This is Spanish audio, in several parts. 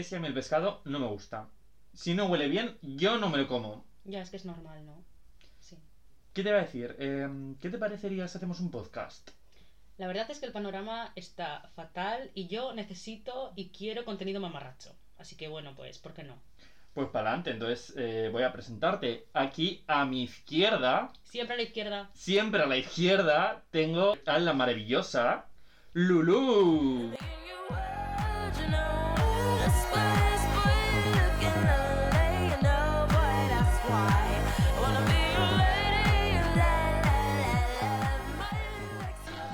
es que a mí el pescado no me gusta. Si no huele bien, yo no me lo como. Ya, es que es normal, ¿no? Sí. ¿Qué te va a decir? Eh, ¿Qué te parecería si hacemos un podcast? La verdad es que el panorama está fatal y yo necesito y quiero contenido mamarracho. Así que bueno, pues, ¿por qué no? Pues para adelante, entonces eh, voy a presentarte. Aquí a mi izquierda, Siempre a la izquierda. siempre a la izquierda, tengo a la maravillosa Lulu.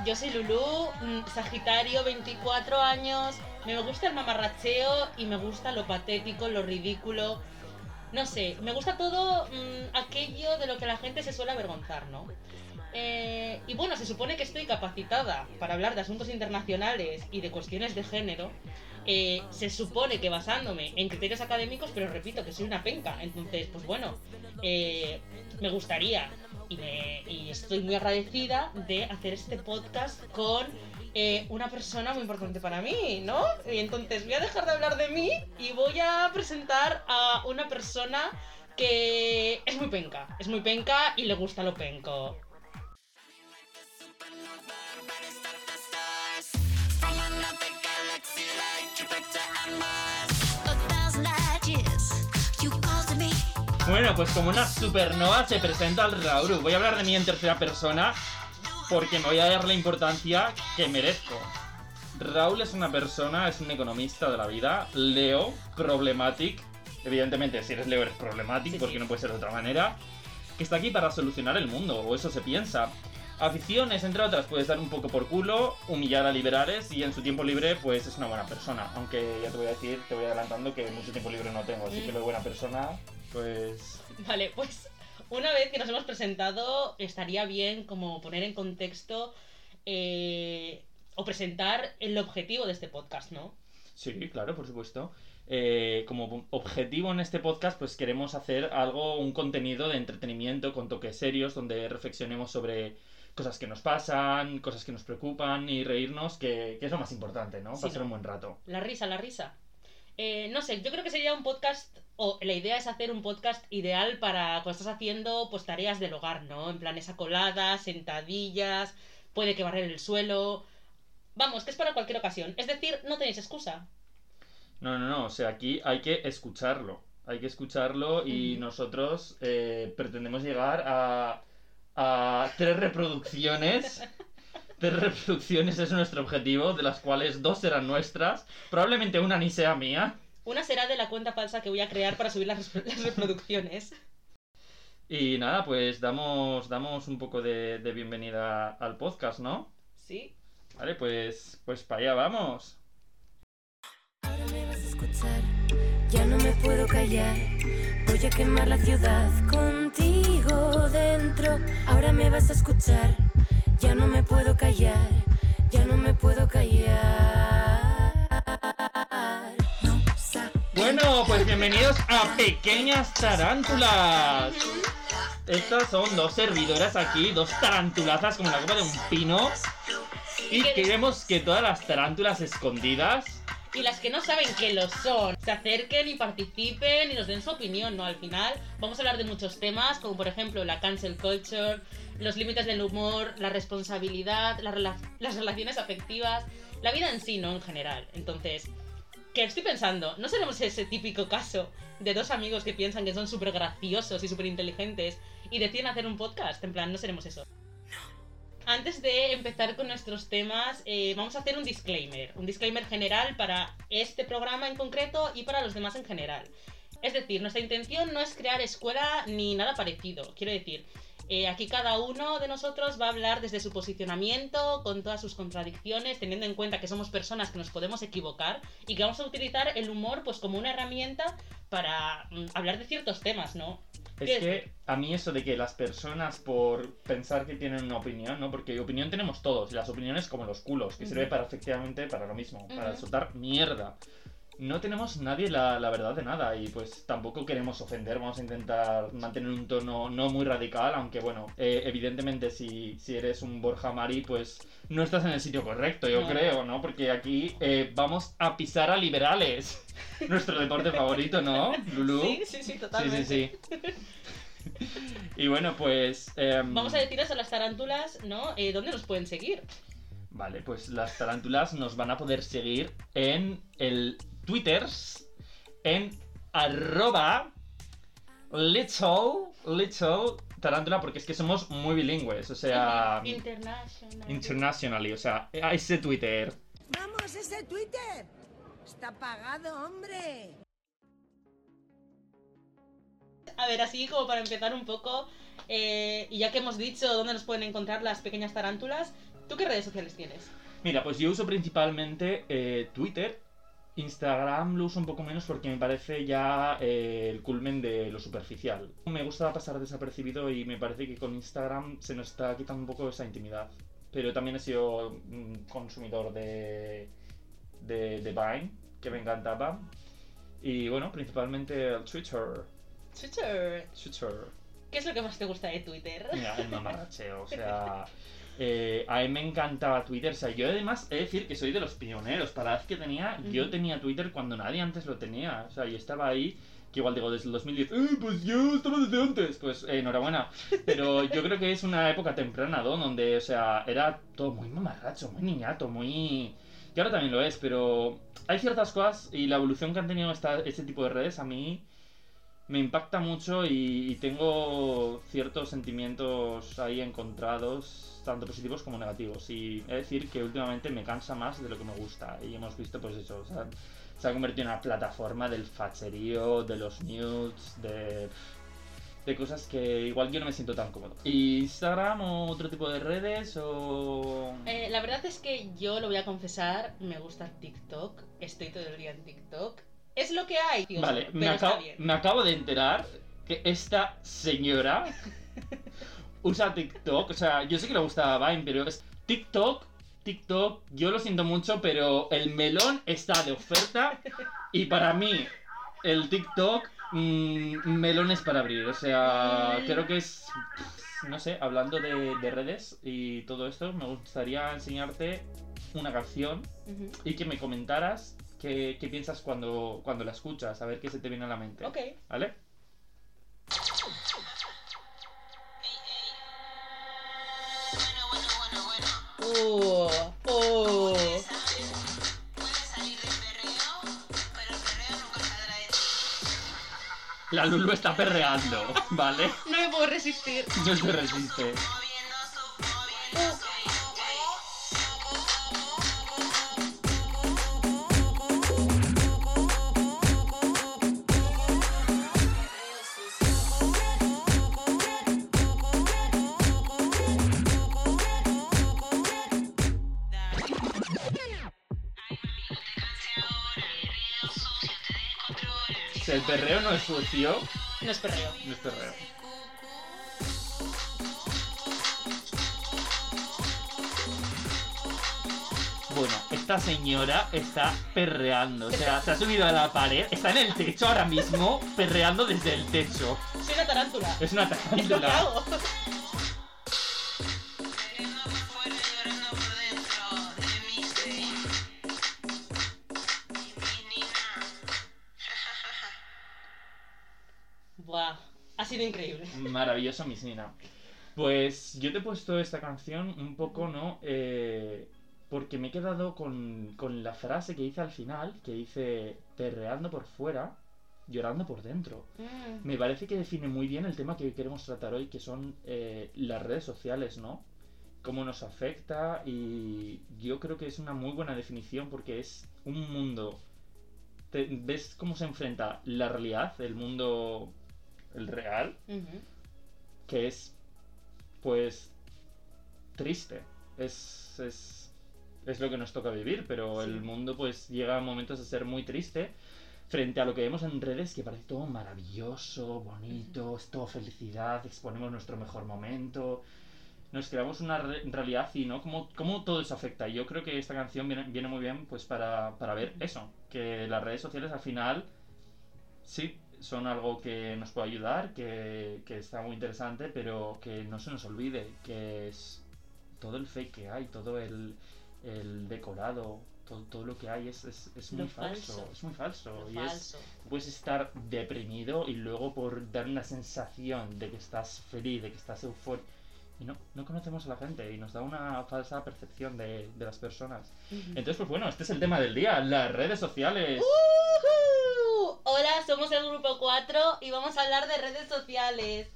Yo soy Lulú, mm, Sagitario, 24 años. Me gusta el mamarracheo y me gusta lo patético, lo ridículo. No sé, me gusta todo mm, aquello de lo que la gente se suele avergonzar, ¿no? Eh, y bueno, se supone que estoy capacitada para hablar de asuntos internacionales y de cuestiones de género. Eh, se supone que basándome en criterios académicos, pero repito que soy una penca. Entonces, pues bueno, eh, me gustaría y, estoy muy agradecida de hacer este podcast con eh, una persona muy importante para mí, ¿no? Y entonces voy a dejar de hablar de mí y voy a presentar a una persona que es muy penca. Es muy penca y le gusta lo penco. Bueno, pues como una supernova se presenta al Rauru. Voy a hablar de mí en tercera persona porque me voy a dar la importancia que merezco. Raúl es una persona, es un economista de la vida, Leo, problematic. Evidentemente, si eres Leo eres problematic Sí, porque sí. no puede ser de otra manera. Que está aquí para solucionar el mundo, o eso se piensa. Aficiones, entre otras, puedes dar un poco por culo, humillar a liberales y en su tiempo libre, pues es una buena persona. Aunque ya te voy a decir, te voy adelantando que mucho tiempo libre no tengo, así que lo de buena persona, pues Vale, pues una vez que nos hemos presentado, estaría bien como poner en contexto eh, o presentar el objetivo de este podcast, ¿no? Sí, claro, por supuesto. Eh, como objetivo en este podcast, pues queremos hacer algo, un contenido de entretenimiento con toques serios, donde reflexionemos sobre cosas que nos pasan, cosas que nos preocupan y reírnos, que, que es lo más importante, ¿no? Sí, Pasar ¿no? un buen rato. La risa, la risa. Eh, no sé, yo creo que sería un podcast, o la idea es hacer un podcast ideal para cuando estás haciendo pues tareas del hogar, ¿no? En plan esa colada, sentadillas, puede que barrer el suelo. Vamos, que es para cualquier ocasión. Es decir, no tenéis excusa. No, no, no, o sea, aquí hay que escucharlo. Hay que escucharlo y nosotros eh, pretendemos llegar a, a tres reproducciones. Tres reproducciones es nuestro objetivo, de las cuales dos serán nuestras. Probablemente una ni sea mía. Una será de la cuenta falsa que voy a crear para subir las, las reproducciones. Y nada, pues damos, damos un poco de, de bienvenida al podcast, ¿no? Sí. Vale, pues, pues para allá vamos. Ahora me vas a escuchar, ya no me puedo callar. Voy a quemar la ciudad contigo dentro. Ahora me vas a escuchar, ya no me puedo callar, ya no me puedo callar. No Bueno, pues bienvenidos a Pequeñas Tarántulas. Estas son dos servidoras aquí, dos tarantulazas como la copa de un pino. Y queremos que todas las tarántulas escondidas Y las que no saben que lo son, se acerquen y participen y nos den su opinión, ¿no? Al final vamos a hablar de muchos temas, como por ejemplo la cancel culture, los límites del humor, la responsabilidad, las relaciones afectivas, la vida en sí, ¿no? En general. Entonces, que estoy pensando, ¿no seremos ese típico caso de dos amigos que piensan que son súper graciosos y súper inteligentes y deciden hacer un podcast? En plan, no seremos eso. Antes de empezar con nuestros temas, eh, vamos a hacer un disclaimer. Un disclaimer general para este programa en concreto y para los demás en general. Es decir, nuestra intención no es crear escuela ni nada parecido. Quiero decir, eh, aquí cada uno de nosotros va a hablar desde su posicionamiento, con todas sus contradicciones, teniendo en cuenta que somos personas que nos podemos equivocar y que vamos a utilizar el humor pues como una herramienta para mm, hablar de ciertos temas, ¿no? Es ¿Qué que a mí eso de que las personas por pensar que tienen una opinión, ¿no? Porque opinión tenemos todos, y las opiniones como los culos, que sirve para efectivamente para lo mismo, para soltar mierda. No tenemos nadie la, la verdad de nada y pues tampoco queremos ofender, vamos a intentar mantener un tono no muy radical, aunque bueno, eh, evidentemente si, si eres un Borja Mari, pues no estás en el sitio correcto, yo No. creo, ¿no? Porque aquí eh, vamos a pisar a liberales, nuestro deporte favorito, ¿no, Lulu? Sí, sí, sí, sí, totalmente. sí. sí. y bueno, pues... em, Vamos a deciros a las tarántulas, ¿no? Eh, ¿Dónde nos pueden seguir? Vale, pues las tarántulas nos van a poder seguir en el Twitter, en arroba little, little tarántula, porque es que somos muy bilingües, o sea, International. internationally, o sea, a ese Twitter. Vamos, ese Twitter. Está pagado, hombre. A ver, así como para empezar un poco, eh, y ya que hemos dicho dónde nos pueden encontrar las pequeñas tarántulas, ¿tú qué redes sociales tienes? Mira, pues yo uso principalmente eh, Twitter. Instagram lo uso un poco menos porque me parece ya eh, el culmen de lo superficial. Me gusta pasar desapercibido y me parece que con Instagram se nos está quitando un poco esa intimidad. Pero también he sido un consumidor de, de, de Vine, que me encantaba. Y bueno, principalmente el Twitter. Twitter. Twitter. ¿Qué es lo que más te gusta de Twitter? Mira, el mamarracheo, o sea... eh, a mí me encantaba Twitter, o sea, yo además he de decir que soy de los pioneros, para la edad que tenía, yo tenía Twitter cuando nadie antes lo tenía, o sea, yo estaba ahí, que igual digo, desde el 2010, ¡eh, pues yo estaba desde antes! Pues eh, enhorabuena, pero yo creo que es una época temprana, ¿no? Donde, o sea, era todo muy mamarracho, muy niñato, muy... Y ahora también lo es, pero hay ciertas cosas y la evolución que han tenido esta, este tipo de redes a mí me impacta mucho y, y tengo ciertos sentimientos ahí encontrados, tanto positivos como negativos. Y es decir que últimamente me cansa más de lo que me gusta. Y hemos visto, pues eso, se ha convertido en una plataforma del facherío, de los nudes, de, de cosas que igual yo no me siento tan cómodo. ¿Y Instagram o otro tipo de redes o...? Eh, la verdad es que yo lo voy a confesar, me gusta TikTok, estoy todo el día en TikTok. Es lo que hay, tío. Vale, pero me está acabo, bien. me acabo de enterar que esta señora usa TikTok. O sea, yo sé que le gustaba Vine, pero es TikTok. TikTok, yo lo siento mucho, pero el melón está de oferta y para mí el TikTok mm, melón es para abrir. O sea, creo que es, no sé, hablando de, de redes y todo esto, me gustaría enseñarte una canción y que me comentaras qué, qué piensas cuando, cuando la escuchas, a ver qué se te viene a la mente. Ok. ¿Vale? Uh, uh. La Lulu está perreando, ¿vale? No me puedo resistir. No se resiste. Perreo no es sucio, No es perreo. no es perreo. Bueno, esta señora está perreando, o sea, se ha subido a la pared, está en el techo ahora mismo, perreando desde el techo. Soy una tarántula. Es una tarántula. Buah, ha sido increíble. Maravilloso, Miss Nina. Pues yo te he puesto esta canción un poco, ¿no? Eh, porque me he quedado con, con la frase que dice al final, que dice perreando por fuera, llorando por dentro. Mm, Me parece que define muy bien el tema que queremos tratar hoy, que son eh, las redes sociales, ¿no? Cómo nos afecta y yo creo que es una muy buena definición porque es un mundo... te- ¿Ves cómo se enfrenta la realidad, el mundo, el real, ujú. que es, pues, triste. Es, es, es lo que nos toca vivir, pero Sí. el mundo, pues, llega a momentos de ser muy triste frente a lo que vemos en redes, que parece todo maravilloso, bonito, es todo felicidad, exponemos nuestro mejor momento. nos creamos una re- realidad y no cómo, cómo todo eso afecta. Y yo creo que esta canción viene, viene muy bien pues para, para ver eso, que las redes sociales al final sí son algo que nos puede ayudar, que, que está muy interesante, pero que no se nos olvide que es todo el fake que hay, todo el, el decorado, todo, todo lo que hay es, es, es muy falso, falso. es muy falso. Lo y es, falso. puedes estar deprimido y luego por dar una sensación de que estás feliz, de que estás eufórico. Y no, no conocemos a la gente y nos da una falsa percepción de, de las personas. Entonces, pues bueno, este es el tema del día, las redes sociales. ¡Ujú! Hola, somos el grupo 4 y vamos a hablar de redes sociales.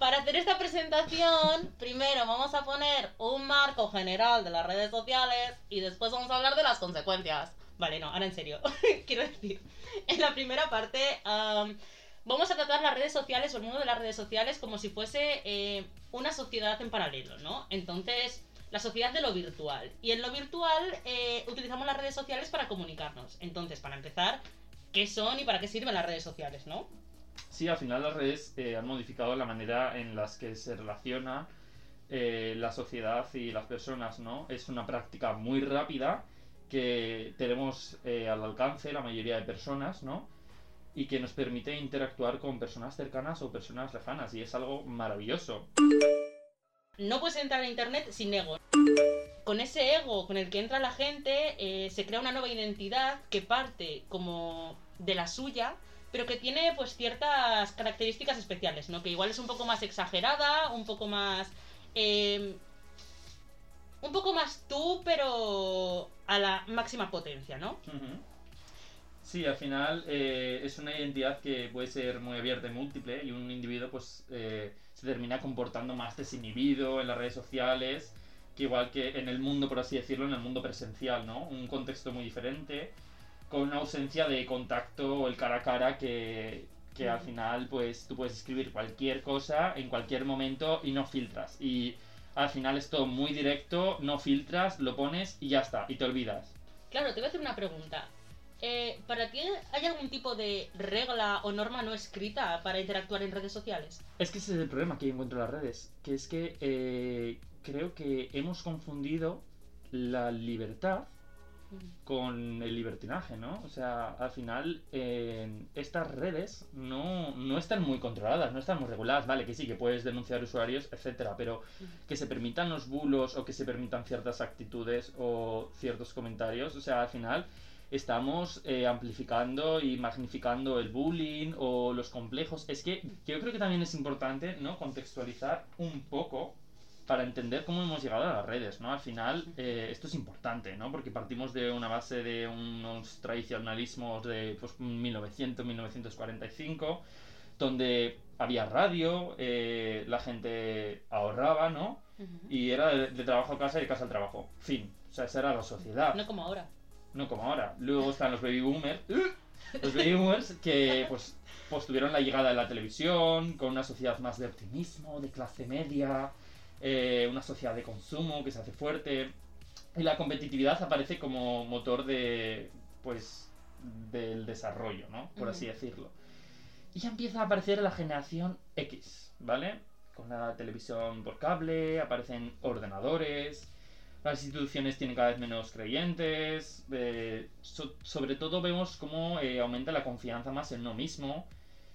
Para hacer esta presentación, primero vamos a poner un marco general de las redes sociales y después vamos a hablar de las consecuencias. Vale, no, ahora en serio. Quiero decir, en la primera parte am, vamos a tratar las redes sociales o el mundo de las redes sociales como si fuese eh, una sociedad en paralelo, ¿no? Entonces, la sociedad de lo virtual. Y en lo virtual eh, utilizamos las redes sociales para comunicarnos. Entonces, para empezar, ¿qué son y para qué sirven las redes sociales, no? Sí, al final las redes eh, han modificado la manera en las que se relaciona eh, la sociedad y las personas, ¿no? Es una práctica muy rápida que tenemos eh, al alcance la mayoría de personas, ¿no? Y que nos permite interactuar con personas cercanas o personas lejanas y es algo maravilloso. No puedes entrar a internet sin ego. Con ese ego con el que entra la gente, eh, se crea una nueva identidad que parte como de la suya, pero que tiene pues ciertas características especiales, ¿no? Que igual es un poco más exagerada, un poco más. eh, un poco más tú, pero a la máxima potencia, ¿no? Sí, al final eh, es una identidad que puede ser muy abierta y múltiple y un individuo pues eh, se termina comportando más desinhibido en las redes sociales que igual que en el mundo, por así decirlo, en el mundo presencial, ¿no? Un contexto muy diferente, con una ausencia de contacto, el cara a cara que, que al final pues tú puedes escribir cualquier cosa en cualquier momento y no filtras. Y al final es todo muy directo, no filtras, lo pones y ya está, y te olvidas. Claro, te voy a hacer una pregunta. Eh, ¿Para ti hay algún tipo de regla o norma no escrita para interactuar en redes sociales? Es que ese es el problema que encuentro en las redes, que es que eh, creo que hemos confundido la libertad con el libertinaje, ¿no? O sea, al final estas redes no, no están muy controladas, no están muy reguladas, vale, que sí, que puedes denunciar usuarios, etcétera, pero que se permitan los bulos o que se permitan ciertas actitudes o ciertos comentarios, o sea, al final estamos eh, amplificando y magnificando el bullying o los complejos. Es que yo creo que también es importante, ¿no? Contextualizar un poco para entender cómo hemos llegado a las redes, ¿no? Al final, eh, esto es importante, ¿no? Porque partimos de una base de unos tradicionalismos de pues, 1900, 1945, donde había radio, eh, la gente ahorraba, ¿no? Y era de, de trabajo a casa y de casa al trabajo. Fin. O sea, esa era la sociedad. No como ahora. No como ahora. Luego están los baby boomers. Los baby boomers que pues, pues tuvieron la llegada de la televisión, con una sociedad más de optimismo, de clase media, eh, una sociedad de consumo que se hace fuerte. Y la competitividad aparece como motor de. pues. del desarrollo, ¿no? Por así decirlo. Y ya empieza a aparecer la generación X, ¿vale? Con la televisión por cable, aparecen ordenadores, las instituciones tienen cada vez menos creyentes, eh, so- sobre todo vemos cómo eh, aumenta la confianza más en uno mismo,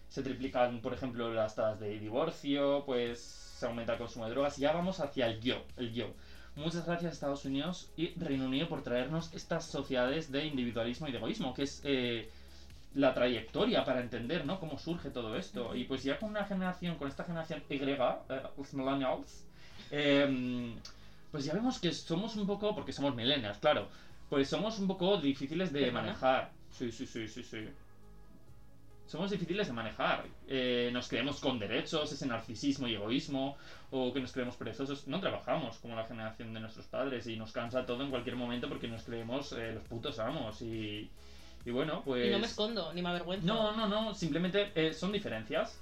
se triplican, por ejemplo, las tasas de divorcio, pues se aumenta el consumo de drogas, y ya vamos hacia el yo, el yo. Muchas gracias Estados Unidos y Reino Unido por traernos estas sociedades de individualismo y de egoísmo, que es eh, la trayectoria para entender, ¿no? Cómo surge todo esto. Y pues ya con una generación, con esta generación Y, eh, los millennials, em, pues ya vemos que somos un poco, porque somos millennials, claro, pues somos un poco difíciles de ¿Perdona? manejar. Sí, sí, sí, sí, sí. Somos difíciles de manejar. Eh, nos creemos con derechos, ese narcisismo y egoísmo, o que nos creemos perezosos. No trabajamos como la generación de nuestros padres y nos cansa todo en cualquier momento porque nos creemos eh, los putos amos. Y, y bueno, pues... Y no me escondo, ni me avergüenzo. No, no, no, simplemente eh, son diferencias.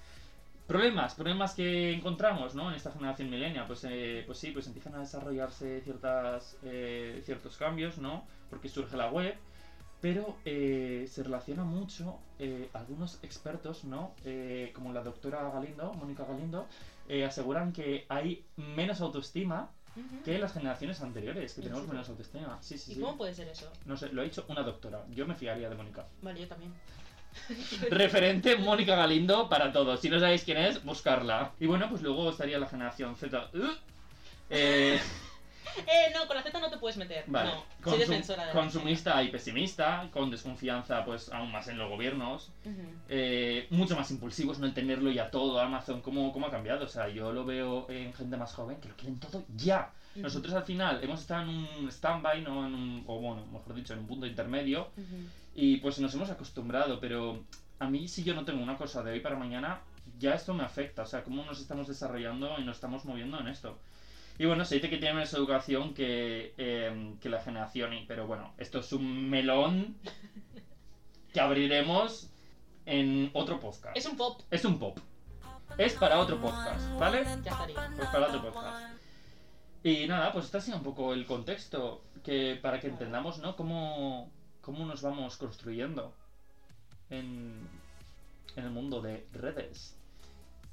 Problemas, problemas que encontramos, ¿no? En esta generación milenia, pues, eh, pues sí, pues empiezan a desarrollarse ciertas, eh, ciertos cambios, ¿no? Porque surge la web, Pero eh, se relaciona mucho, eh, algunos expertos, ¿no? Eh, como la doctora Galindo, Mónica Galindo, eh, aseguran que hay menos autoestima que las generaciones anteriores, que ¿En tenemos menos autoestima. Sí, sí, ¿Y sí. cómo puede ser eso? No sé, lo ha dicho una doctora. Yo me fiaría de Mónica. Vale, yo también. Referente Mónica Galindo para todos. Si no sabéis quién es, buscarla. Y bueno, pues luego estaría la generación Z. Uh, eh, Eh, no, con la Z no te puedes meter. vale. No, Consum- soy defensora de la consumista y pesimista, con desconfianza pues aún más en los gobiernos. Z. Ujú. eh, mucho más impulsivos, no entenderlo ya todo, Amazon, ¿cómo, cómo ha cambiado? O sea, yo lo veo en gente más joven que lo quieren todo ya. Ujú. Nosotros al final hemos estado en un stand-by, ¿no? En un, o bueno, mejor dicho, en un punto intermedio, Ujú. Y pues nos hemos acostumbrado, pero a mí si yo no tengo una cosa de hoy para mañana, ya esto me afecta, o sea, cómo nos estamos desarrollando y nos estamos moviendo en esto. Y bueno, se dice que tiene menos educación que, eh, que la generación Y, pero bueno, esto es un melón que abriremos en otro podcast. Es un pop, Es un pop. Es para otro podcast, ¿vale? ya estaría. Pues para otro podcast. Y nada, pues este ha sido un poco el contexto que para que entendamos, ¿no? Cómo, cómo nos vamos construyendo en, el mundo de redes.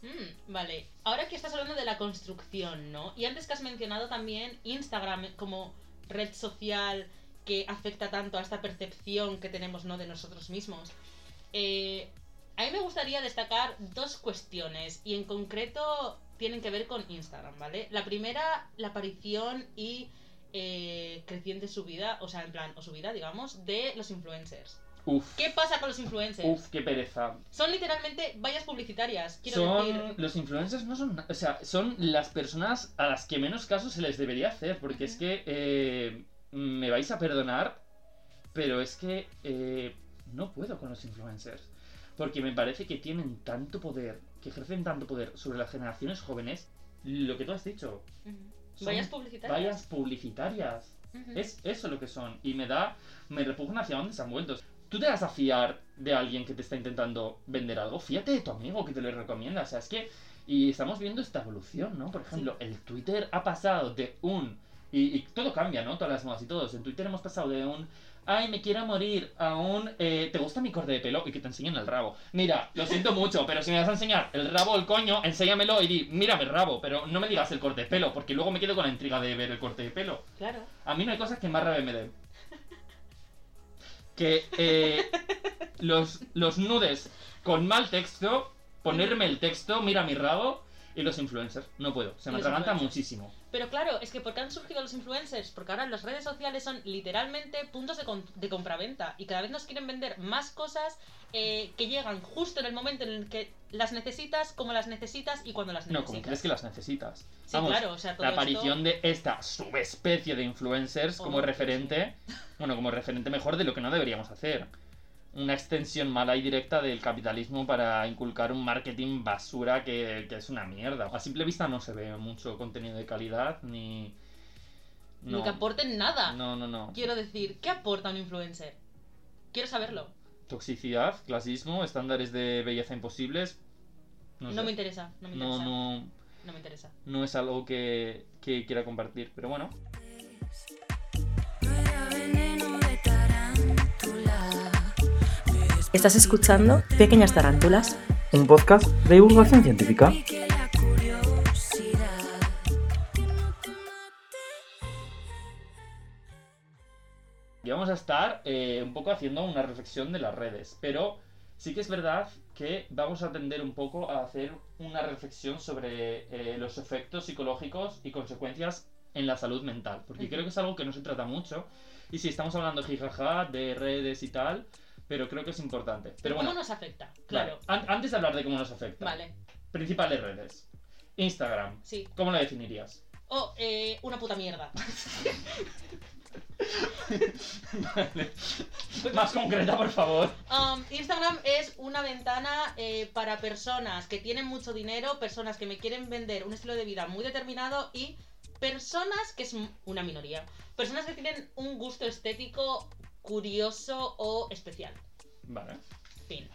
Mm, vale, ahora que estás hablando de la construcción, ¿no? Y antes que has mencionado también Instagram como red social que afecta tanto a esta percepción que tenemos, ¿no? De nosotros mismos. Eh, a mí me gustaría destacar dos cuestiones y en concreto tienen que ver con Instagram, ¿vale? La primera, la aparición y eh, creciente subida, o sea, en plan, o subida, digamos, de los influencers. Uf, ¿Qué pasa con los influencers? uf, qué pereza. Son literalmente vallas publicitarias, quiero Son, decir. los influencers no son, o sea, son las personas a las que menos caso se les debería hacer, porque es que eh, me vais a perdonar, pero es que eh, no puedo con los influencers, porque me parece que tienen tanto poder, que ejercen tanto poder sobre las generaciones jóvenes, lo que tú has dicho, Ujú. Son Vallas publicitarias. vallas publicitarias. Es eso lo que son. Y me da. Me repugna hacia dónde se han vuelto. Tú te vas a fiar de alguien que te está intentando vender algo. Fíjate de tu amigo que te lo recomienda. O sea, es que. Y estamos viendo esta evolución, ¿no? Por ejemplo, el Twitter ha pasado de un. Y, y todo cambia, ¿no? Todas las modas y todos. En Twitter hemos pasado de un. Ay, me quiero morir. A un. eh, ¿Te gusta mi corte de pelo? Y que te enseñen el rabo. Mira, lo siento mucho, pero si me vas a enseñar el rabo o el coño, enséñamelo y di, mira mi rabo. Pero no me digas el corte de pelo, porque luego me quedo con la intriga de ver el corte de pelo. Claro. A mí no hay cosas que más rabia me den. Que eh, los, los nudes con mal texto, ponerme el texto, mira mi rabo, y los influencers. No puedo, se me atraganta muchísimo. Pero claro, es que ¿por qué han surgido los influencers? Porque ahora las redes sociales son literalmente puntos de, com- de compraventa y cada vez nos quieren vender más cosas eh, que llegan justo en el momento en el que las necesitas, como las necesitas y cuando las No, necesitas. como crees que las necesitas. Sí, Vamos, claro, o sea, todo la esto- aparición de esta subespecie de influencers como Oh, referente, bueno, como referente mejor de lo que no deberíamos hacer. Una extensión mala y directa del capitalismo para inculcar un marketing basura que, que es una mierda. A simple vista no se ve mucho contenido de calidad ni. Ni que aporten nada. No, no, no. Quiero decir, ¿qué aporta un influencer? Quiero saberlo. Toxicidad, clasismo, estándares de belleza imposibles. No, No, sé. me interesa, no me no, interesa. no, no me interesa. no es algo que, que quiera compartir. Pero bueno. Estás escuchando Pequeñas Tarántulas. Un podcast de divulgación científica. Y vamos a estar eh, un poco haciendo una reflexión de las redes, pero sí que es verdad que vamos a tender un poco a hacer una reflexión sobre eh, los efectos psicológicos y consecuencias en la salud mental, porque creo que es algo que no se trata mucho, y sí, estamos hablando jijaja, de redes y tal, pero creo que es importante. Pero ¿Cómo bueno, nos afecta? vale, Claro. an- antes de hablar de cómo nos afecta, Vale, principales redes. Instagram, sí. ¿cómo la definirías? O eh, una puta mierda. Vale. Más concreta, por favor. Um, Instagram es una ventana eh, para personas que tienen mucho dinero, personas que me quieren vender un estilo de vida muy determinado y personas que es una minoría. Personas que tienen un gusto estético curioso o especial. Vale, Fin.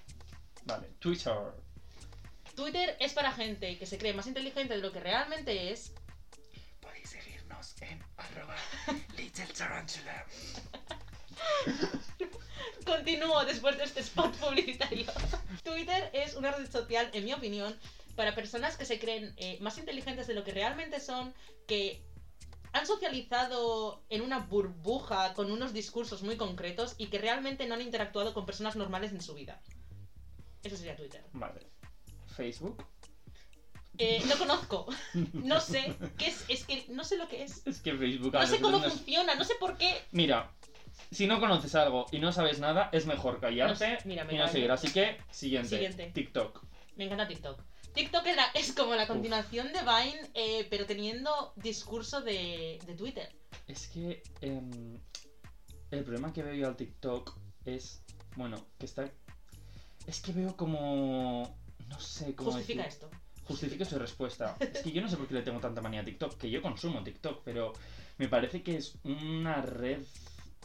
vale. Twitter. Twitter es para gente que se cree más inteligente de lo que realmente es. Podéis seguirnos en arroba Little Tarantula. Continúo después de este spot publicitario. Twitter es una red social, en mi opinión, para personas que se creen eh, más inteligentes de lo que realmente son, que han socializado en una burbuja con unos discursos muy concretos y que realmente no han interactuado con personas normales en su vida. Eso sería Twitter. Vale. Facebook. Eh, no conozco. No sé qué es. Es que no sé lo que es. Es que Facebook. No sé cómo funciona, no sé por qué. Mira, si no conoces algo y no sabes nada, es mejor callarte No sé, mira, me y no seguir. Así que, siguiente. Siguiente. TikTok. Me encanta TikTok. TikTok es, como la continuación de Vine, eh, pero teniendo discurso de, de Twitter. Es que em, el problema que veo yo al TikTok es, bueno, que está... Es que veo como... No sé cómo Justifica decir- esto. Justifico su respuesta. Es que yo no sé por qué le tengo tanta manía a TikTok, que yo consumo TikTok, pero me parece que es una red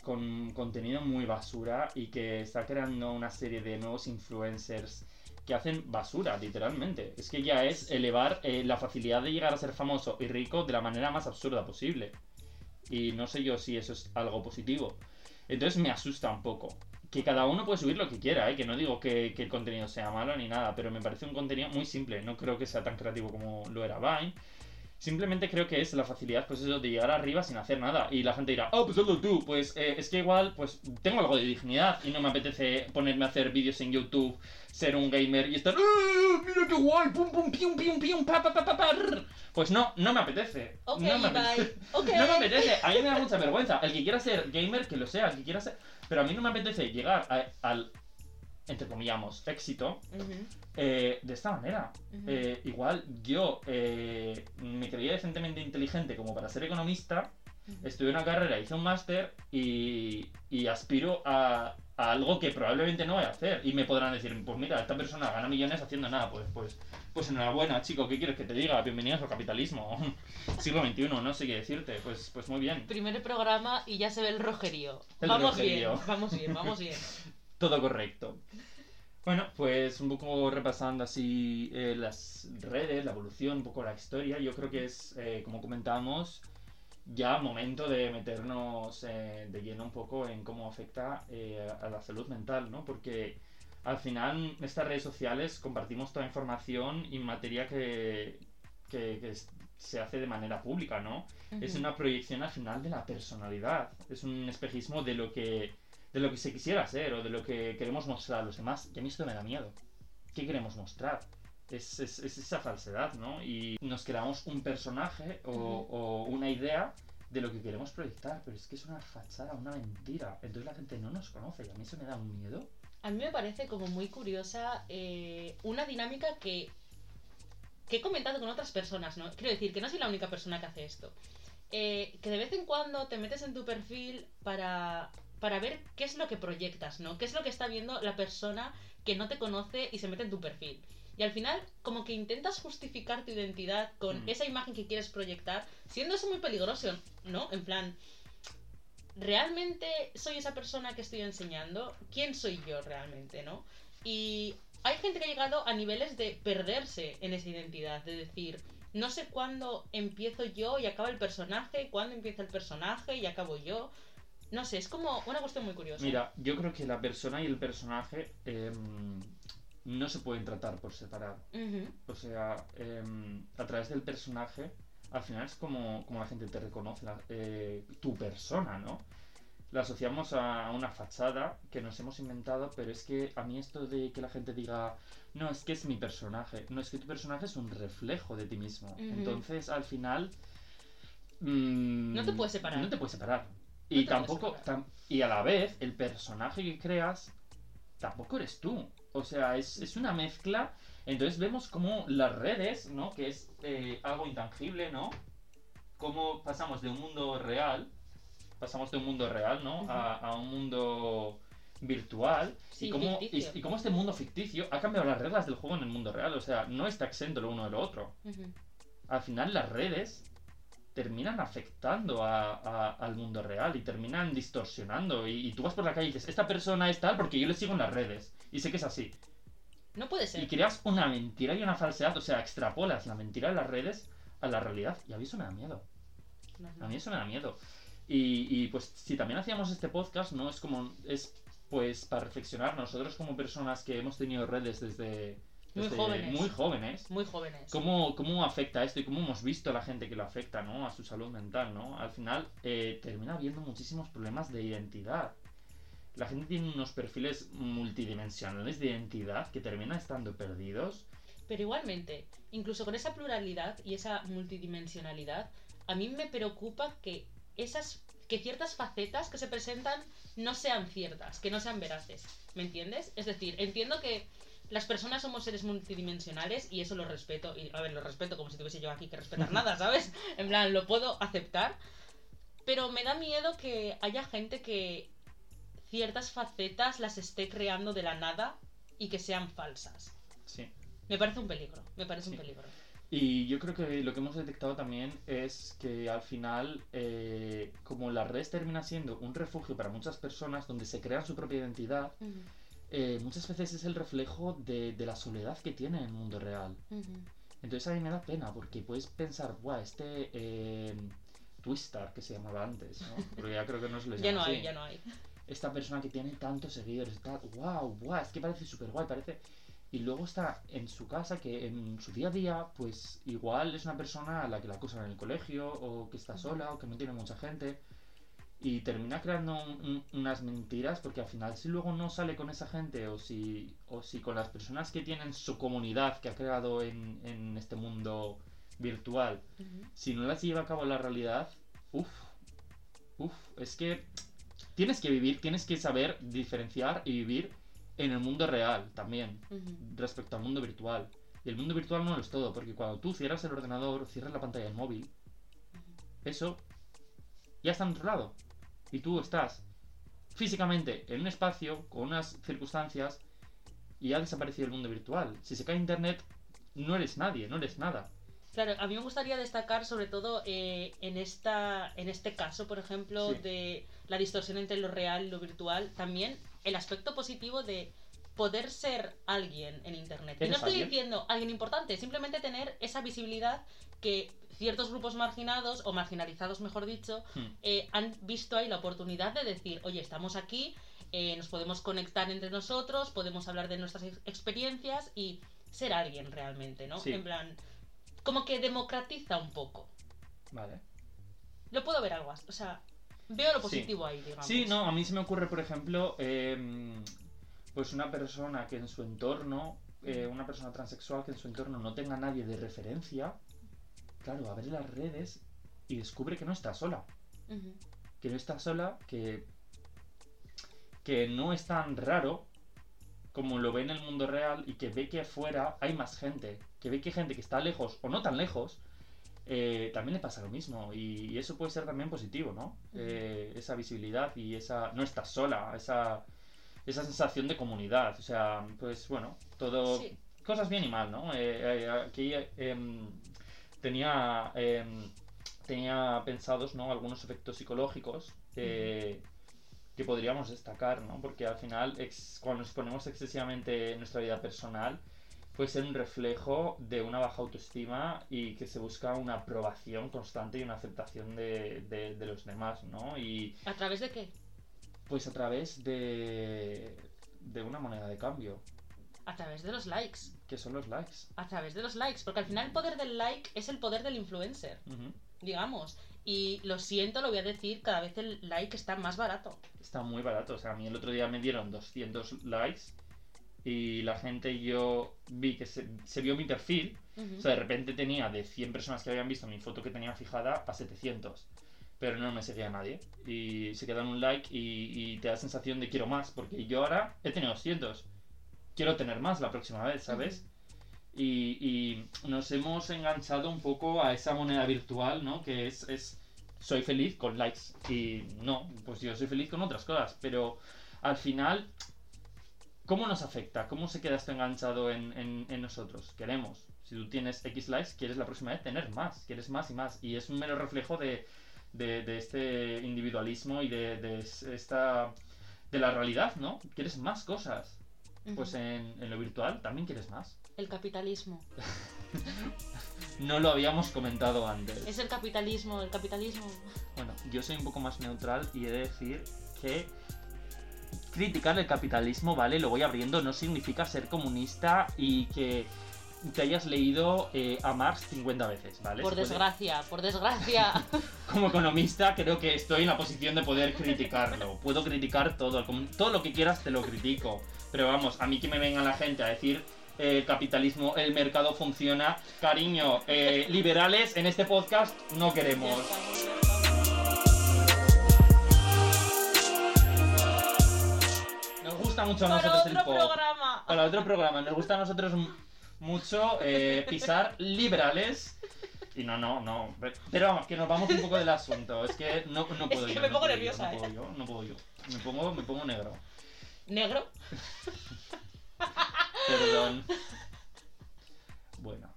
con contenido muy basura y que está creando una serie de nuevos influencers que hacen basura, literalmente. Es que ya es elevar eh, la facilidad de llegar a ser famoso y rico de la manera más absurda posible. Y no sé yo si eso es algo positivo. Entonces me asusta un poco. Que cada uno puede subir lo que quiera, ¿eh? que no digo que, que el contenido sea malo ni nada, pero me parece un contenido muy simple. No creo que sea tan creativo como lo era Vine. Simplemente creo que es la facilidad, pues eso, de llegar arriba sin hacer nada. Y la gente dirá, oh, pues hazlo tú. Pues eh, es que igual, pues tengo algo de dignidad y no me apetece ponerme a hacer vídeos en YouTube, ser un gamer y estar, ¡Ah, mira qué guay! ¡Pum, pum, pium, pium, pium! ¡Pa, pa, pa, pa, pa, rrr". Pues no, no me apetece. Ok, no me bye. apetece. Ok. No me apetece, a mí me da mucha vergüenza. El que quiera ser gamer, que lo sea, el que quiera ser. Pero a mí no me apetece llegar a- al, entre comillamos, éxito eh, de esta manera. Eh, igual yo eh, me creía decentemente inteligente como para ser economista, Ujú. estudié una carrera, hice un máster y, y aspiro a, a algo que probablemente no voy a hacer. Y me podrán decir, pues mira, esta persona gana millones haciendo nada. Pues, pues, pues enhorabuena, chico, ¿qué quieres que te diga? Bienvenidos al capitalismo. Siglo XXI, no sé qué decirte. Pues, pues muy bien. Primer programa y ya se ve el rojerío. El vamos rojerío. bien, vamos bien, vamos bien. Todo correcto. Bueno, pues un poco repasando así eh, las redes, la evolución, un poco la historia, yo creo que es, eh, como comentábamos, ya momento de meternos eh, de lleno un poco en cómo afecta a la salud mental, ¿no? Porque al final estas redes sociales compartimos toda información y materia que, que- que es- se hace de manera pública, ¿no? Es una proyección al final de la personalidad. Es un espejismo de lo que de lo que se quisiera ser o de lo que queremos mostrar a los demás. Y a mí esto me da miedo. ¿Qué queremos mostrar? Es, es- es esa falsedad, ¿no? Y nos creamos un personaje o, una idea de lo que queremos proyectar, pero es que es una fachada, una mentira. Entonces la gente no nos conoce y a mí eso me da un miedo. A mí me parece como muy curiosa eh, una dinámica que, que he comentado con otras personas, ¿no? Quiero decir que no soy la única persona que hace esto. Eh, que de vez en cuando te metes en tu perfil para, para ver qué es lo que proyectas, ¿no? ¿Qué es lo que está viendo la persona que no te conoce y se mete en tu perfil? Y al final, como que intentas justificar tu identidad con Mm. esa imagen que quieres proyectar, siendo eso muy peligroso, ¿no? En plan, ¿realmente soy esa persona que estoy enseñando? ¿Quién soy yo realmente, no? Y hay gente que ha llegado a niveles de perderse en esa identidad, de decir, no sé cuándo empiezo yo y acaba el personaje, cuándo empieza el personaje y acabo yo. No sé, es como una cuestión muy curiosa. Mira, yo creo que la persona y el personaje em, no se pueden tratar por separado. O sea, em, a través del personaje, al final es como, como la gente te reconoce, la- eh, tu persona, ¿no? La asociamos a una fachada que nos hemos inventado, pero es que a mí esto de que la gente diga, no, es que es mi personaje, no, es que tu personaje es un reflejo de ti mismo. Entonces, al final... mm, No te puedes separar. No te puedes separar. Y tampoco... tam- y a la vez, el personaje que creas tampoco eres tú. O sea, es, es una mezcla. Entonces vemos como las redes, ¿no? Que es eh, algo intangible, ¿no? Cómo pasamos de un mundo real, pasamos de un mundo real, ¿no? A, a un mundo virtual. Sí, y, cómo, y, cómo este mundo ficticio ha cambiado las reglas del juego en el mundo real. O sea, no está exento lo uno de lo otro. Al final las redes terminan afectando a- a- al mundo real y terminan distorsionando. Y, y tú vas por la calle y dices, esta persona es tal porque yo le sigo en las redes. Y sé que es así. No puede ser. Y creas una mentira y una falsedad. O sea, extrapolas la mentira de las redes a la realidad. Y a mí eso me da miedo. No, no. A mí eso me da miedo. Y, y, pues si también hacíamos este podcast, ¿no? Es como... Es pues para reflexionar nosotros como personas que hemos tenido redes desde, Muy desde jóvenes. muy jóvenes, Muy jóvenes. ¿Cómo, ¿Cómo afecta esto y cómo hemos visto a la gente que lo afecta, ¿no? A su salud mental, ¿no? Al final eh, termina habiendo muchísimos problemas de identidad. La gente tiene unos perfiles multidimensionales de identidad que terminan estando perdidos. Pero igualmente, incluso con esa pluralidad y esa multidimensionalidad, a mí me preocupa que esas que ciertas facetas que se presentan no sean ciertas, que no sean veraces. ¿Me entiendes? Es decir, entiendo que las personas somos seres multidimensionales y eso lo respeto. Y a ver, lo respeto como si tuviese yo aquí que respetar nada, ¿sabes? En plan, lo puedo aceptar. Pero me da miedo que haya gente que ciertas facetas las esté creando de la nada y que sean falsas. Sí. Me parece un peligro, me parece Sí. un peligro. Y yo creo que lo que hemos detectado también es que al final, eh, como la red termina siendo un refugio para muchas personas donde se crean su propia identidad, eh, muchas veces es el reflejo de, de la soledad que tiene en el mundo real. Entonces a mí me da pena porque puedes pensar, guau, este eh, Twistar que se llamaba antes, ¿no? Porque ya creo que no se les Ya llama no hay, así. ya no hay. Esta persona que tiene tantos seguidores, está, wow, wow, es que parece súper guay, parece... Y luego está en su casa que en su día a día, pues igual es una persona a la que la acusan en el colegio, o que está sola, o que no tiene mucha gente. Y termina creando un- un- unas mentiras porque al final si luego no sale con esa gente o si, o si con las personas que tienen su comunidad que ha creado en, en este mundo virtual, si no las lleva a cabo la realidad, uff, uff, es que tienes que vivir, tienes que saber diferenciar y vivir en el mundo real también, respecto al mundo virtual. Y el mundo virtual no lo es todo, porque cuando tú cierras el ordenador, cierras la pantalla del móvil, eso ya está en otro lado. Y tú estás físicamente en un espacio, con unas circunstancias, y ha desaparecido el mundo virtual. Si se cae internet, no eres nadie, no eres nada. Claro, a mí me gustaría destacar sobre todo eh, en, esta, en este caso, por ejemplo, Sí. de la distorsión entre lo real y lo virtual, también el aspecto positivo de poder ser alguien en Internet. Y no ¿Eres estoy alguien? diciendo alguien importante, simplemente tener esa visibilidad que ciertos grupos marginados, o marginalizados mejor dicho, Hmm. eh, han visto ahí la oportunidad de decir, oye, estamos aquí, eh, nos podemos conectar entre nosotros, podemos hablar de nuestras ex- experiencias y ser alguien realmente, ¿no? Sí. En plan, como que democratiza un poco. Vale. Lo puedo ver algo así, o sea, veo lo Sí. positivo ahí, digamos. Sí, no, a mí se me ocurre, por ejemplo, em, pues una persona que en su entorno, eh, una persona transexual que en su entorno no tenga nadie de referencia, claro, abre las redes y descubre que no está sola. Que no está sola, que, que no es tan raro como lo ve en el mundo real y que ve que afuera hay más gente, que ve que hay gente que está lejos o no tan lejos, eh, también le pasa lo mismo y, y eso puede ser también positivo, ¿no? Eh, esa visibilidad y esa no estás sola, esa esa sensación de comunidad, o sea, pues bueno, todo Sí. cosas bien y mal, ¿no? Eh, eh, aquí em, tenía em, tenía pensados, ¿no? Algunos efectos psicológicos eh, que podríamos destacar, ¿no? Porque al final, ex- cuando nos ponemos excesivamente en nuestra vida personal, puede ser un reflejo de una baja autoestima y que se busca una aprobación constante y una aceptación de, de- de los demás, ¿no? Y ¿A través de qué? pues a través de, de una moneda de cambio, A través de los likes. que son los likes. A través de los likes. Porque al final el poder del like es el poder del influencer, Ujú. digamos. Y lo siento, lo voy a decir, cada vez el like está más barato. Está muy barato. O sea, a mí el otro día me dieron 200 likes y la gente yo vi que se, se vio mi perfil. Ujú. O sea, de repente tenía de 100 personas que habían visto mi foto que tenía fijada a 700. Pero no me seguía nadie. Y se quedan un like y, y te da sensación de quiero más. Porque yo ahora he tenido 200. Quiero tener más la próxima vez, ¿sabes? Y, y nos hemos enganchado un poco a esa moneda virtual, ¿no? Que es, es soy feliz con likes. Y no, pues yo soy feliz con otras cosas. Pero al final, ¿cómo nos afecta? ¿Cómo se queda esto enganchado en, en- en nosotros? Queremos. Si tú tienes X likes, quieres la próxima vez tener más. Quieres más y más. Y es un mero reflejo de, de- de este individualismo y de, de es- esta... de la realidad, ¿no? Quieres más cosas. Pues en, en lo virtual también quieres más. El capitalismo. No lo habíamos comentado antes. Es el capitalismo, el capitalismo. Bueno, yo soy un poco más neutral y he de decir que criticar el capitalismo, ¿vale? Lo voy abriendo, no significa ser comunista y que te hayas leído eh, a Marx 50 veces, ¿vale? Por desgracia, por desgracia. Como economista creo que estoy en la posición de poder criticarlo. Puedo criticar todo, todo lo que quieras te lo critico. Pero vamos, a mí que me venga la gente a decir eh, el capitalismo, el mercado funciona. Cariño, eh, liberales en este podcast no queremos. Nos gusta mucho a Para nosotros el otro pop. programa. Para otro programa, nos gusta a nosotros mucho eh, pisar liberales. Y no, no, no. Pero vamos, que nos vamos un poco del asunto. Es que no, no puedo que yo. me no pongo nerviosa, yo, no ¿eh? puedo yo, no puedo yo. Me pongo, me pongo negro. Negro. Perdón. Bueno.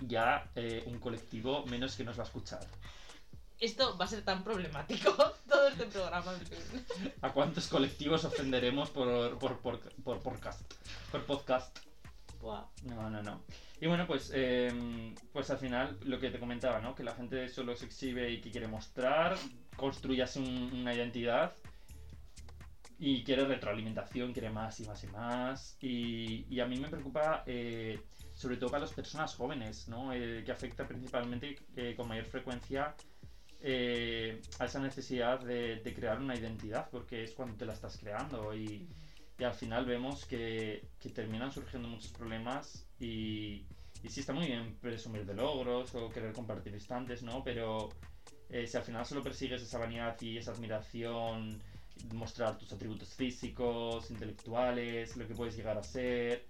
Ya eh, un colectivo menos que nos va a escuchar. Esto va a ser tan problemático todo este programa. en fin. ¿A cuántos colectivos ofenderemos por, por, por, por podcast? Por podcast. No, no, no. Y bueno, pues, eh, pues al final lo que te comentaba, ¿no? Que la gente solo se exhibe y que quiere mostrar, construyase un- una identidad y quiere retroalimentación, quiere más y más y más. Y, y a mí me preocupa, eh, sobre todo para las personas jóvenes, ¿no? Eh, que afecta principalmente eh, con mayor frecuencia eh, a esa necesidad de, de crear una identidad, porque es cuando te la estás creando y, y al final vemos que, que terminan surgiendo muchos problemas y, y sí está muy bien presumir de logros o querer compartir instantes, ¿no? Pero eh, si al final solo persigues esa vanidad y esa admiración, mostrar tus atributos físicos, intelectuales, lo que puedes llegar a ser,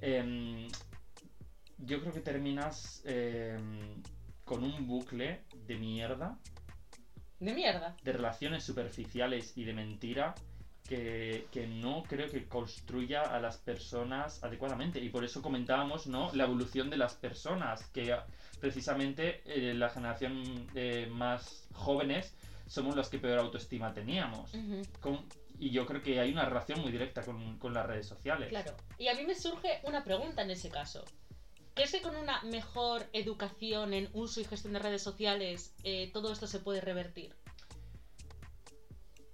em, yo creo que terminas em, con un bucle de mierda De mierda. de relaciones superficiales y de mentira que, que no creo que construya a las personas adecuadamente. Y por eso comentábamos ¿no? la evolución de las personas, que precisamente eh, la generación eh, más jóvenes somos los que peor autoestima teníamos. Con- y yo creo que hay una relación muy directa con, con las redes sociales. Claro. Y a mí me surge una pregunta en ese caso. ¿Crees que con una mejor educación en uso y gestión de redes sociales eh, todo esto se puede revertir?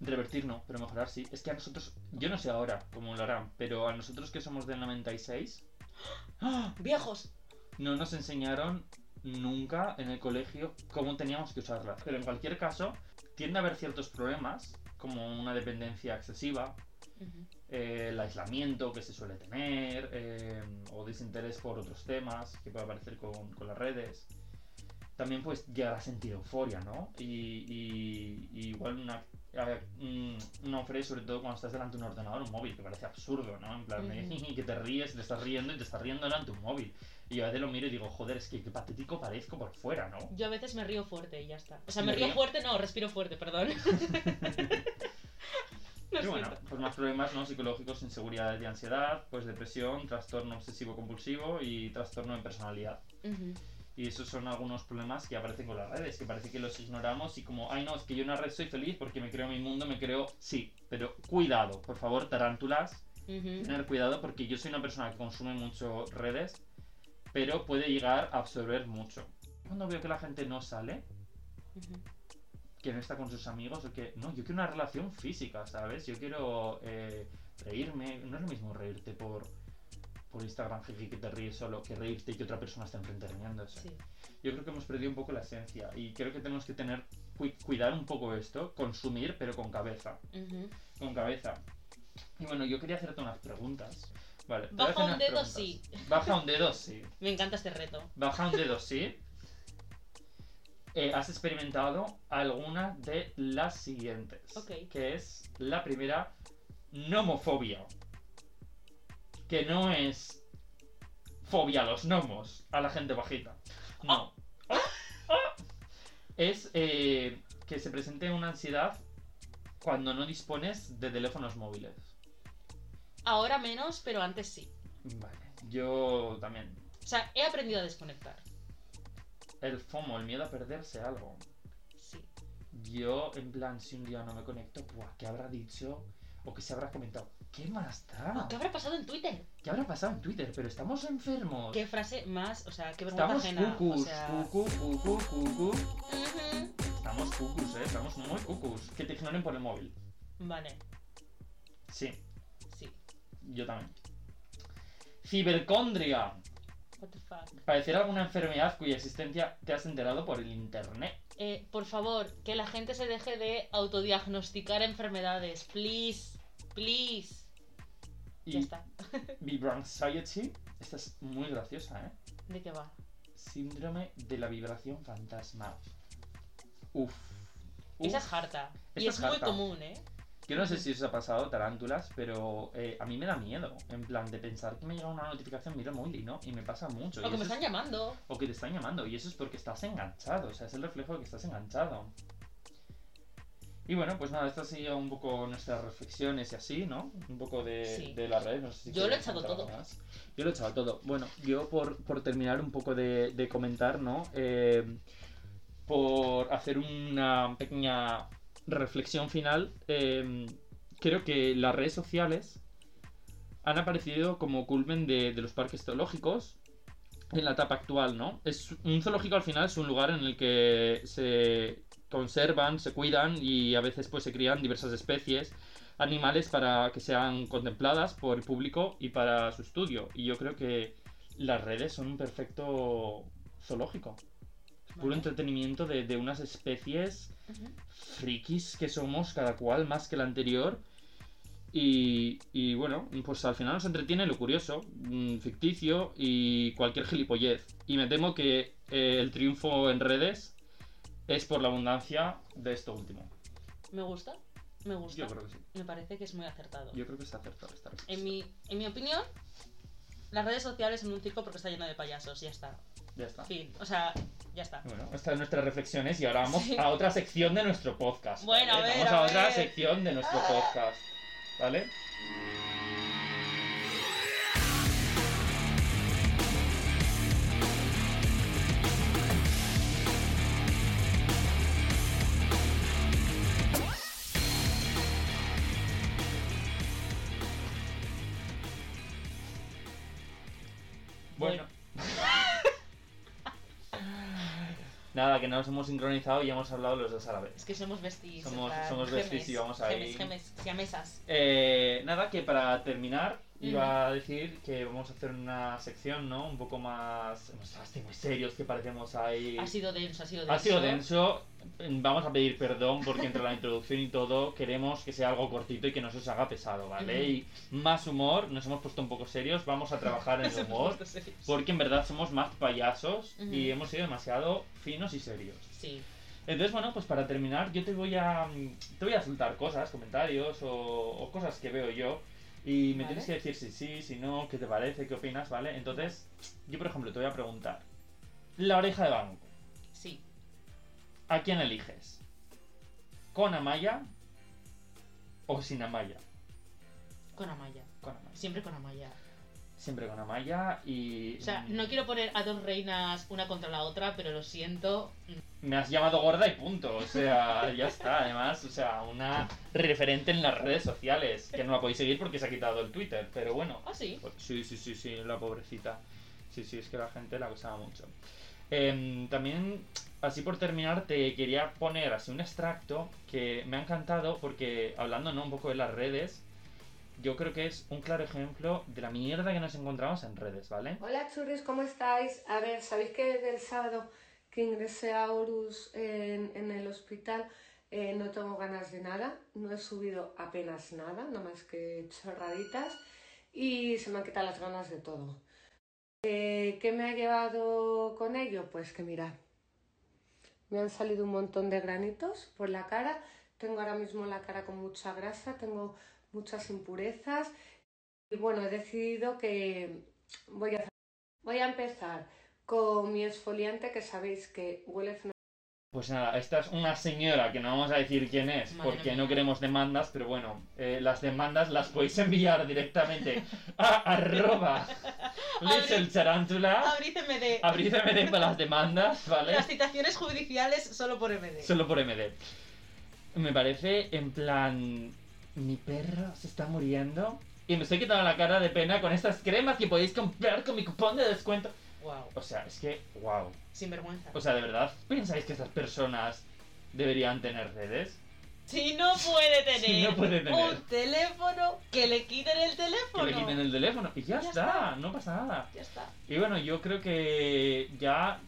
Revertir no, pero mejorar sí. Es que a nosotros, yo no sé ahora cómo lo harán, pero a nosotros que somos del 96, ¡ah! ¡Viejos! no nos enseñaron nunca en el colegio cómo teníamos que usarlas. Pero en cualquier caso, tiende a haber ciertos problemas, como una dependencia excesiva, eh, el aislamiento que se suele tener, eh, o desinterés por otros temas que puede aparecer con, con las redes. También pues llegar a sentir euforia, ¿no? Y, y- y igual una, a- un- una euforia sobre todo cuando estás delante de un ordenador un móvil, que parece absurdo, ¿no? En plan, de, Ujú. que te ríes, te estás riendo y te estás riendo delante de un móvil. Y yo a veces lo miro y digo, joder, es que qué patético parezco por fuera, ¿no? Yo a veces me río fuerte y ya está. O sea, Me río río. fuerte, no, respiro fuerte, perdón. Y bueno, pues más problemas ¿no? psicológicos, inseguridad y ansiedad, pues depresión, trastorno obsesivo-compulsivo y trastorno de personalidad. Ujú. Y esos son algunos problemas que aparecen con las redes, que parece que los ignoramos y como, ay no, es que yo en una red soy feliz porque me creo mi mundo, me creo... Sí, pero cuidado, por favor, tarántulas, Ujú. tener cuidado porque yo soy una persona que consume mucho redes, pero puede llegar a absorber mucho. Cuando veo que la gente no sale, que no está con sus amigos o que no, yo quiero una relación física, ¿sabes? Yo quiero eh, reírme, no es lo mismo reírte por por Instagram jiji, que te ríes solo que reírte y que otra persona está enfrente riéndose. Sí. Yo creo que hemos perdido un poco la esencia y creo que tenemos que tener cu- cuidar un poco esto, consumir pero con cabeza, Ujú. con cabeza. Y bueno, yo quería hacerte unas preguntas. Vale, Baja un dedo, preguntas. sí. Baja un dedo, sí. Me encanta este reto. Baja un dedo, sí. Eh, has experimentado alguna de las siguientes. Que es la primera, nomofobia. Que no es fobia a los gnomos, a la gente bajita. No. Es eh, que se presente una ansiedad cuando no dispones de teléfonos móviles. Ahora menos, pero antes sí. Vale. Yo también. O sea, he aprendido a desconectar. El FOMO, el miedo a perderse algo. Sí. Yo, en plan, si un día no me conecto, buah, ¿qué habrá dicho? O que se habrá comentado. ¿Qué más da? ¿Qué habrá pasado en Twitter? ¿Qué habrá pasado en Twitter? Pero estamos enfermos. ¿Qué frase más? O sea, qué vergüenza Estamos ajena. cucus, o sea... cucu, cucu, cucu. Ujú. Estamos cucus, eh, estamos muy cucus. Que te ignoren por el móvil. Vale. Sí. Yo también. Cibercondria. What the fuck. Padecer alguna enfermedad cuya existencia te has enterado por el internet. Eh, por favor, que la gente se deje de autodiagnosticar enfermedades. Please. Please. Y Ya está. Vibranxiety. Esta es muy graciosa, ¿eh? ¿De qué va? Síndrome de la vibración fantasma. Uf. Esa es harta. Y Esta es es muy común, ¿eh? Yo no sé si os ha pasado, tarántulas, pero eh, a mí me da miedo. En plan, de pensar que me llega una notificación, miro móvil, ¿no? Y me pasa mucho. y O que me están es- llamando. o que te están llamando. Y eso es porque estás enganchado. O sea, es el reflejo de que estás enganchado. Y bueno, pues nada, estas han sido un poco nuestras reflexiones y así, ¿no? Un poco de, Sí. de la red. No sé si Yo lo he echado todo. más. Yo lo he echado todo. Bueno, yo por, por terminar un poco de, de comentar, ¿no? Eh, por hacer una pequeña reflexión final, eh, creo que las redes sociales han aparecido como culmen de, de los parques zoológicos en la etapa actual, ¿no? Es un zoológico al final es un lugar en el que se conservan, se cuidan y a veces pues se crían diversas especies animales para que sean contempladas por el público y para su estudio. Y yo creo que las redes son un perfecto zoológico. Puro Vale. entretenimiento de, de unas especies Frikis que somos cada cual más que el anterior. Y, y bueno, pues al final nos entretiene lo curioso, mm, ficticio y cualquier gilipollez. Y me temo que eh, el triunfo en redes es por la abundancia de esto último. Me gusta. Me gusta. Yo creo que sí. Me parece que es muy acertado. Yo creo que está acertado esta respuesta. En mi, en mi opinión, las redes sociales son un circo porque está lleno de payasos. Ya está. Ya está. O sea, ya está. Bueno, estas son nuestras reflexiones y ahora vamos Sí. a otra sección de nuestro podcast. Bueno, ¿vale? a ver, Vamos a a, otra sección de nuestro podcast. ¿Vale? Que no nos hemos sincronizado y hemos hablado los dos a la vez. Es que somos besties. Somos- somos besties y vamos gemes, siamesas. Eh, nada, que para terminar iba a decir que vamos a hacer una sección, ¿no? Un poco más... Hemos estado muy serios, que parecemos ahí... Ha sido denso, ha sido denso. Ha sido denso. Vamos a pedir perdón porque entre la introducción y todo queremos que sea algo cortito y que no se os haga pesado, ¿vale? Y más humor, nos hemos puesto un poco serios, vamos a trabajar en el humor. Porque en verdad somos más payasos y hemos sido demasiado finos y serios. Sí. Entonces, bueno, pues para terminar, yo te voy a mm, te voy a soltar cosas, comentarios o, o cosas que veo yo. Y me Vale. tienes que decir si sí, si no, qué te parece, qué opinas, ¿vale? Entonces, yo por ejemplo te voy a preguntar. La oreja de banco. Sí. ¿A quién eliges? ¿Con Amaya o sin Amaya? Con Amaya. Con Amaya. Siempre con Amaya. Siempre con Amaya y... O sea, mm, no quiero poner a dos reinas una contra la otra, pero lo siento. Me has llamado gorda y punto. O sea, ya está. Además, o sea, una referente en las redes sociales. Que no la podéis seguir porque se ha quitado el Twitter. Pero bueno. Ah, sí. Pues sí, sí, sí, sí, la pobrecita. Sí, sí, es que la gente la acusaba mucho. Em, también, así por terminar, te quería poner así un extracto que me ha encantado porque, hablando ¿no? un poco de las redes, yo creo que es un claro ejemplo de la mierda que nos encontramos en redes, ¿vale? Hola churris, ¿cómo estáis? A ver, ¿sabéis que del sábado que ingresé a Horus en, el hospital eh, no tengo ganas de nada? No he subido apenas nada, no más que chorraditas y se me han quitado las ganas de todo. Eh, ¿Qué me ha llevado con ello? Pues que mirad, me han salido un montón de granitos por la cara, tengo ahora mismo la cara con mucha grasa, tengo muchas impurezas y bueno, he decidido que voy a, voy a empezar con mi exfoliante que sabéis que huele. Pues nada, esta es una señora que no vamos a decir quién es Madre porque mía. no queremos demandas, pero bueno, eh, las demandas las podéis enviar directamente a arroba Little Charántula. Abrid MD. Abrid MD para las demandas, ¿vale? Las citaciones judiciales solo por MD. Solo por MD. Me parece en plan. Mi perro se está muriendo. Y me estoy quitando la cara de pena con estas cremas que podéis comprar con mi cupón de descuento. Wow. O sea, es que, wow. Sin vergüenza. O sea, ¿de verdad pensáis que estas personas deberían tener redes? Si no puede tener, Si no puede tener. un teléfono, que le quiten el Que teléfono. le quiten el teléfono. Y ya, Ya está, está. no pasa nada. Ya está. Y bueno, yo creo que ya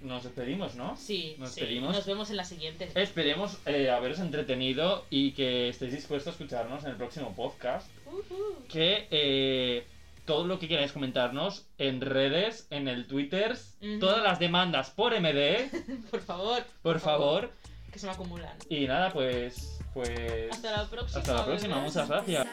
nos despedimos, ¿no? Sí, Nos sí. despedimos. Nos vemos en la siguiente. Esperemos eh, haberos entretenido y que estéis dispuestos a escucharnos en el próximo podcast. Ujú. Que eh, todo lo que queráis comentarnos en redes, en el Twitter, todas las demandas por MD, Por favor. por favor. Que se me acumulan. Y nada, pues. Pues. Hasta la próxima. Hasta la próxima, muchas gracias.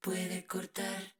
Puede cortar